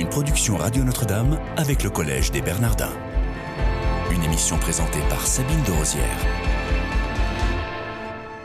Une production Radio Notre-Dame avec le Collège des Bernardins. Une émission présentée par Sabine de Rosière.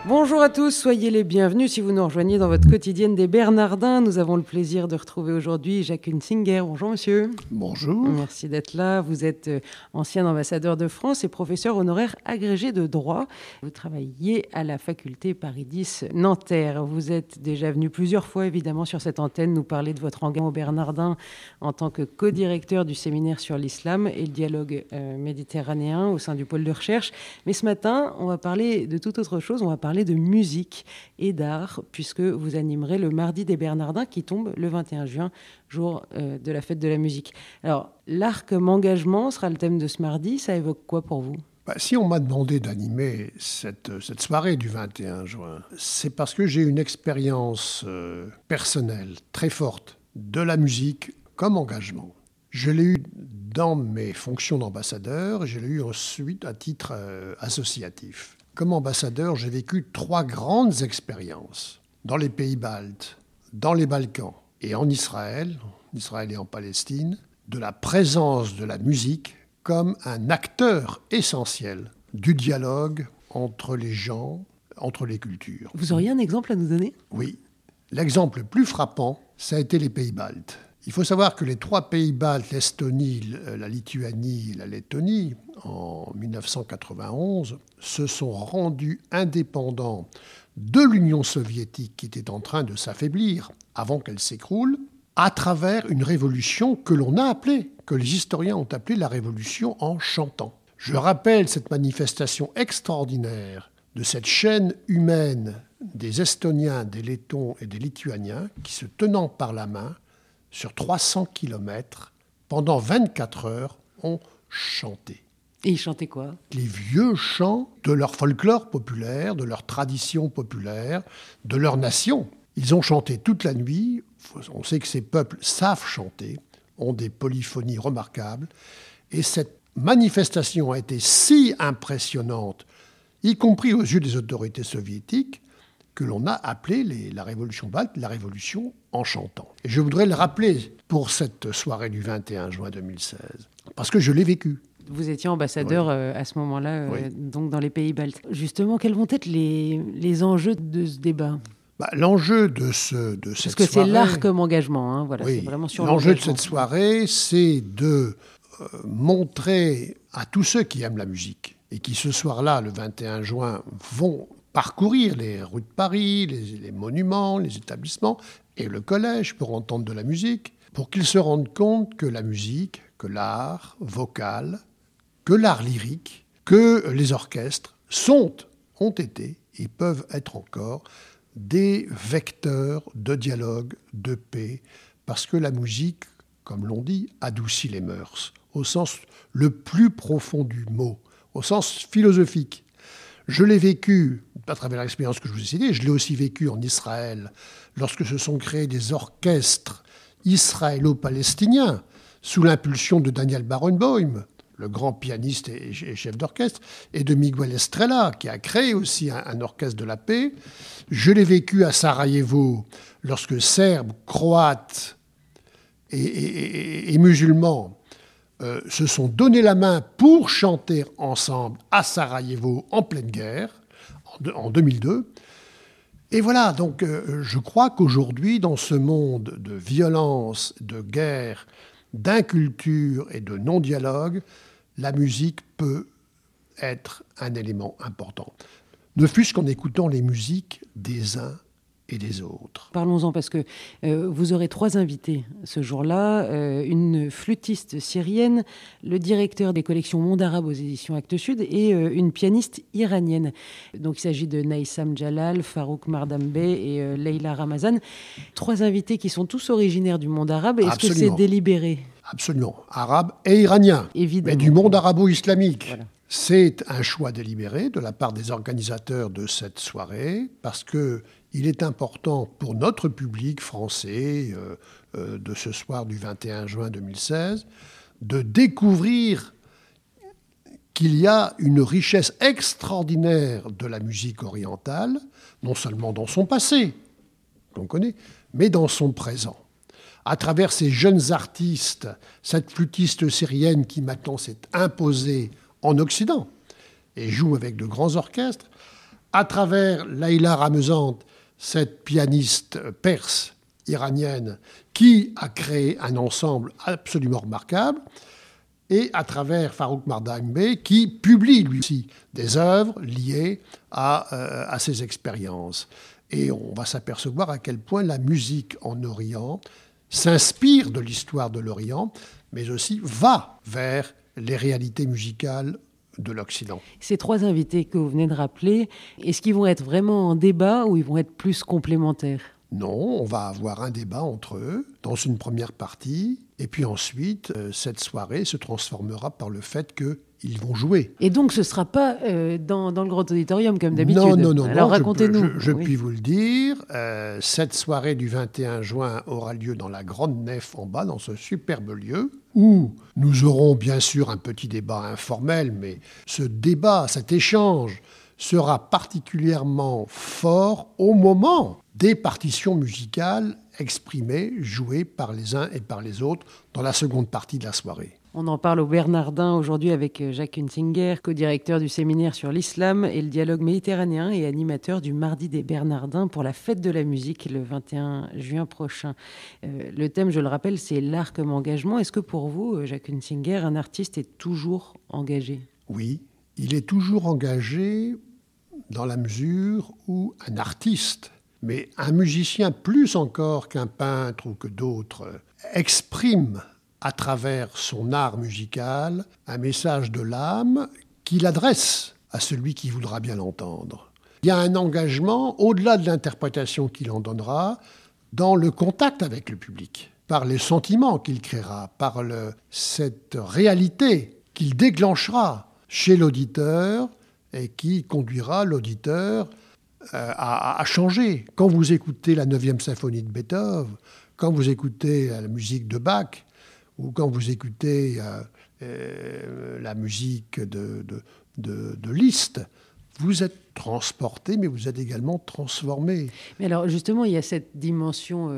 Bonjour à tous, soyez les bienvenus si vous nous rejoignez dans votre quotidienne des Bernardins. Nous avons le plaisir de retrouver aujourd'hui Jacques Hunsinger. Bonjour monsieur. Bonjour. Merci d'être là. Vous êtes euh, ancien ambassadeur de France et professeur honoraire agrégé de droit. Vous travaillez à la faculté Paris 10 Nanterre. Vous êtes déjà venu plusieurs fois évidemment sur cette antenne nous parler de votre engagement au Bernardin en tant que co-directeur du séminaire sur l'islam et le dialogue euh, méditerranéen au sein du pôle de recherche. Mais ce matin, on va parler de toute autre chose. On va parler de musique et d'art, puisque vous animerez le Mardi des Bernardins qui tombe le 21 juin, jour euh, de la fête de la musique. Alors, l'art comme engagement sera le thème de ce mardi. Ça évoque quoi pour vous? Bah, si on m'a demandé d'animer cette, cette, soirée du 21 juin, c'est parce que j'ai une expérience euh, personnelle très forte de la musique comme engagement. Je l'ai eu dans mes fonctions d'ambassadeur je l'ai eu ensuite à titre euh, associatif. Comme ambassadeur, j'ai vécu trois grandes expériences dans les pays baltes, dans les Balkans et en Israël, en Israël et en Palestine, de la présence de la musique comme un acteur essentiel du dialogue entre les gens, entre les cultures. Vous auriez un exemple à nous donner? Oui. L'exemple le plus frappant, ça a été les pays baltes. Il faut savoir que les trois pays baltes, l'Estonie, la Lituanie et la Lettonie, en 1991, se sont rendus indépendants de l'Union soviétique qui était en train de s'affaiblir avant qu'elle s'écroule, à travers une révolution que l'on a appelée, que les historiens ont appelée la révolution en chantant. Je rappelle cette manifestation extraordinaire de cette chaîne humaine des Estoniens, des Lettons et des Lituaniens qui, se tenant par la main, sur 300 km, pendant 24 heures, ont chanté. Et ils chantaient quoi? Les vieux chants de leur folklore populaire, de leur tradition populaire, de leur nation. Ils ont chanté toute la nuit. On sait que ces peuples savent chanter, ont des polyphonies remarquables. Et cette manifestation a été si impressionnante, y compris aux yeux des autorités soviétiques, que l'on a appelé la révolution balte la révolution en chantant. Et je voudrais le rappeler pour cette soirée du 21 juin 2016, parce que je l'ai vécu. Vous étiez ambassadeur euh, à ce moment-là, euh, donc dans les pays baltes. Justement, quels vont être les, les enjeux de ce débat? Bah, L'enjeu de, ce, de cette soirée... Parce que c'est l'art comme engagement, hein, voilà, c'est vraiment sur L'enjeu de cette soirée, c'est de euh, montrer à tous ceux qui aiment la musique et qui ce soir-là, le 21 juin, vont parcourir les rues de Paris, les, monuments, les établissements et le collège pour entendre de la musique, pour qu'ils se rendent compte que la musique, que l'art vocal, que l'art lyrique, que les orchestres sont, ont été et peuvent être encore des vecteurs de dialogue, de paix, parce que la musique, comme l'on dit, adoucit les mœurs, au sens le plus profond du mot, au sens philosophique. Je l'ai vécu, à travers l'expérience que je vous ai citée, je l'ai aussi vécu en Israël, lorsque se sont créés des orchestres israélo-palestiniens, sous l'impulsion de Daniel Barenboim, le grand pianiste et chef d'orchestre, et de Miguel Estrella, qui a créé aussi un, orchestre de la paix. Je l'ai vécu à Sarajevo, lorsque Serbes, Croates et musulmans euh, se sont donné la main pour chanter ensemble à Sarajevo en pleine guerre, en, 2002. Et voilà, donc euh, je crois qu'aujourd'hui, dans ce monde de violence, de guerre, d'inculture et de non-dialogue, la musique peut être un élément important. Ne fût-ce qu'en écoutant les musiques des uns et des autres. Parlons-en parce que euh, vous aurez trois invités ce jour-là, euh, une flûtiste syrienne, le directeur des collections Monde Arabe aux éditions Actes Sud et euh, une pianiste iranienne. Donc il s'agit de Naïsam Jalal, Farouk Mardambe et Leila Ramazan. Trois invités qui sont tous originaires du monde arabe. Est-ce que c'est délibéré? Absolument. Arabe et iranien. Évidemment. Mais du monde arabo-islamique. C'est un choix délibéré de la part des organisateurs de cette soirée parce que il est important pour notre public français euh, euh, de ce soir du 21 juin 2016 de découvrir qu'il y a une richesse extraordinaire de la musique orientale, non seulement dans son passé, qu'on connaît, mais dans son présent. à travers ces jeunes artistes, cette flûtiste syrienne qui maintenant s'est imposée en Occident et joue avec de grands orchestres, à travers Laïla Ramezant, cette pianiste perse iranienne qui a créé un ensemble absolument remarquable, et à travers Farouk Mardagbe qui publie lui aussi des œuvres liées à, euh, à ces expériences. Et on va s'apercevoir à quel point la musique en Orient s'inspire de l'histoire de l'Orient, mais aussi va vers les réalités musicales de l'Occident. Ces trois invités que vous venez de rappeler, est-ce qu'ils vont être vraiment en débat ou ils vont être plus complémentaires? Non, on va avoir un débat entre eux dans une première partie, et puis ensuite, euh, cette soirée se transformera par le fait qu'ils vont jouer. Et donc, ce ne sera pas euh, dans, le grand auditorium comme d'habitude? Non, non, non. Alors, racontez-nous. Je, puis vous le dire. Euh, cette soirée du 21 juin aura lieu dans la grande nef en bas, dans ce superbe lieu, où nous aurons bien sûr un petit débat informel, mais ce débat, cet échange, sera particulièrement fort au moment des partitions musicales exprimées, jouées par les uns et par les autres dans la seconde partie de la soirée. On en parle au Bernardin aujourd'hui avec Jacques Hunsinger, co-directeur du séminaire sur l'islam et le dialogue méditerranéen et animateur du Mardi des Bernardins pour la fête de la musique le 21 juin prochain. Euh, le thème, je le rappelle, c'est l'art comme engagement. Est-ce que pour vous, Jacques Hunsinger, un artiste est toujours engagé? Oui, il est toujours engagé dans la mesure où un artiste, mais un musicien plus encore qu'un peintre ou que d'autres, exprime à travers son art musical un message de l'âme qu'il adresse à celui qui voudra bien l'entendre. Il y a un engagement, au-delà de l'interprétation qu'il en donnera, dans le contact avec le public, par les sentiments qu'il créera, par cette réalité qu'il déclenchera chez l'auditeur et qui conduira l'auditeur euh, à, changer. Quand vous écoutez la 9e symphonie de Beethoven, quand vous écoutez la musique de Bach, ou quand vous écoutez euh, euh, la musique de, de, de Liszt, vous êtes transporté, mais vous êtes également transformé. Mais alors justement, il y a cette dimension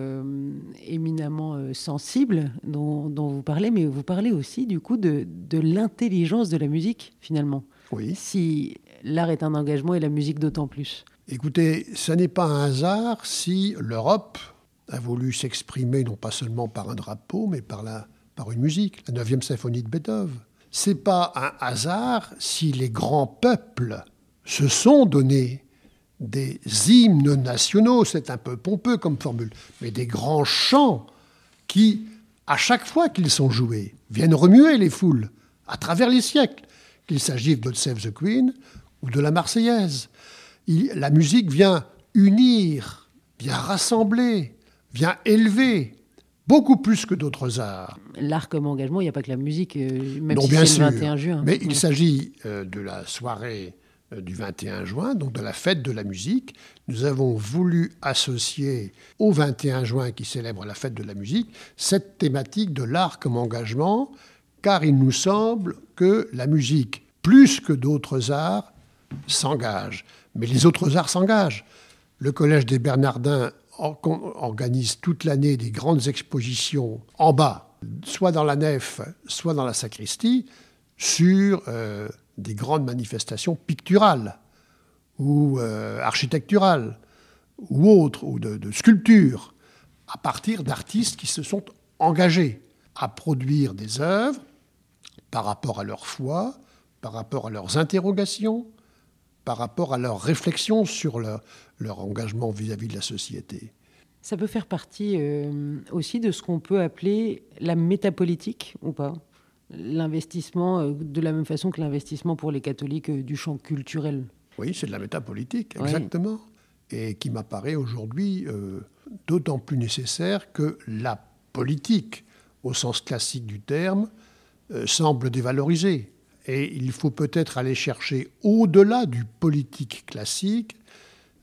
éminemment sensible dont, dont, vous parlez, mais vous parlez aussi du coup de, de l'intelligence de la musique finalement. Oui. Si l'art est un engagement et la musique d'autant plus. Écoutez, ce n'est pas un hasard si l'Europe a voulu s'exprimer non pas seulement par un drapeau, mais par, la, par une musique, la 9e symphonie de Beethoven. C'est pas un hasard si les grands peuples se sont donnés des hymnes nationaux, c'est un peu pompeux comme formule, mais des grands chants qui, à chaque fois qu'ils sont joués, viennent remuer les foules à travers les siècles, qu'il s'agisse de Save the Queen ou de la Marseillaise. la musique vient unir, vient rassembler, vient élever, beaucoup plus que d'autres arts. L'art comme engagement, il n'y a pas que la musique, euh, même si c'est le 21 juin. Mais il s'agit euh, de la soirée euh, du 21 juin, donc de la fête de la musique. Nous avons voulu associer au 21 juin, qui célèbre la fête de la musique, cette thématique de l'art comme engagement, car il nous semble que la musique, plus que d'autres arts, s'engage. Mais les autres arts s'engagent. Le Collège des Bernardins organise toute l'année des grandes expositions en bas, soit dans la nef, soit dans la sacristie, sur euh, des grandes manifestations picturales ou euh, architecturales ou autres, ou de, de sculptures, à partir d'artistes qui se sont engagés à produire des œuvres par rapport à leur foi, par rapport à leurs interrogations, par rapport à leur réflexion sur leur, engagement vis-à-vis de la société. Ça peut faire partie euh, aussi de ce qu'on peut appeler la métapolitique ou pas? L'investissement, euh, de la même façon que l'investissement pour les catholiques euh, du champ culturel. Oui, c'est de la métapolitique, exactement. Et qui m'apparaît aujourd'hui d'autant plus nécessaire que la politique, au sens classique du terme, semble dévalorisée. Et il faut peut-être aller chercher au-delà du politique classique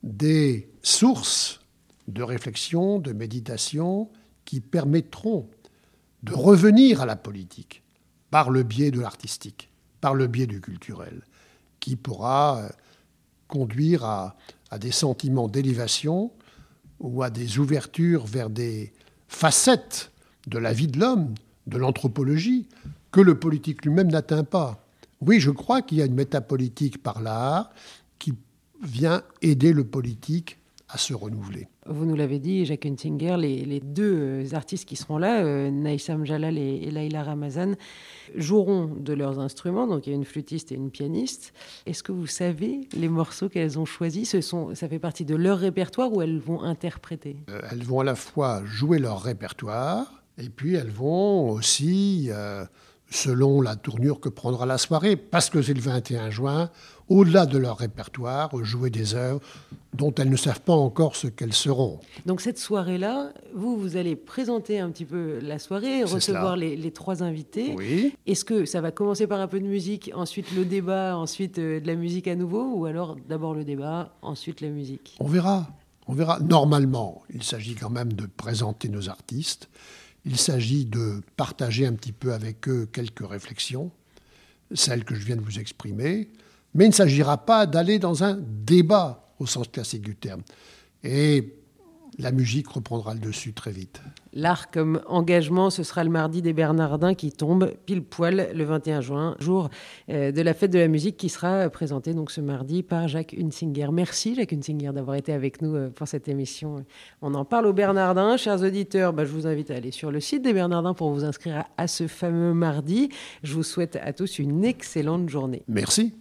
des sources de réflexion, de méditation qui permettront de revenir à la politique par le biais de l'artistique, par le biais du culturel, qui pourra euh, conduire à, à des sentiments d'élévation ou à des ouvertures vers des facettes de la vie de l'homme, de l'anthropologie, que le politique lui-même n'atteint pas. Oui, je crois qu'il y a une métapolitique par l'art qui vient aider le politique à se renouveler. Vous nous l'avez dit, Jacques Huntinger, les, deux euh, artistes qui seront là, euh, Naïsam Jalal et, et Laila Ramazan, joueront de leurs instruments. Donc il y a une flûtiste et une pianiste. Est-ce que vous savez les morceaux qu'elles ont choisis? Ce sont, Ça fait partie de leur répertoire ou elles vont interpréter? Euh, Elles vont à la fois jouer leur répertoire et puis elles vont aussi selon la tournure que prendra la soirée, parce que c'est le 21 juin, au-delà de leur répertoire, jouer des œuvres dont elles ne savent pas encore ce qu'elles seront. Donc cette soirée-là, vous, vous allez présenter un petit peu la soirée, recevoir les, trois invités. Oui. Est-ce que ça va commencer par un peu de musique, ensuite le débat, ensuite euh, de la musique à nouveau, ou alors d'abord le débat, ensuite la musique? On verra. On verra. Normalement, il s'agit quand même de présenter nos artistes. Il s'agit de partager un petit peu avec eux quelques réflexions, celles que je viens de vous exprimer, mais il ne s'agira pas d'aller dans un débat au sens classique du terme. La musique reprendra le dessus très vite. L'art comme engagement, ce sera le mardi des Bernardins qui tombe pile poil le 21 juin, jour euh, de la fête de la musique qui sera présentée donc ce mardi par Jacques Hunsinger. Merci Jacques Hunsinger d'avoir été avec nous euh, pour cette émission. On en parle aux Bernardins. Chers auditeurs, bah, je vous invite à aller sur le site des Bernardins pour vous inscrire à ce fameux mardi. Je vous souhaite à tous une excellente journée. Merci.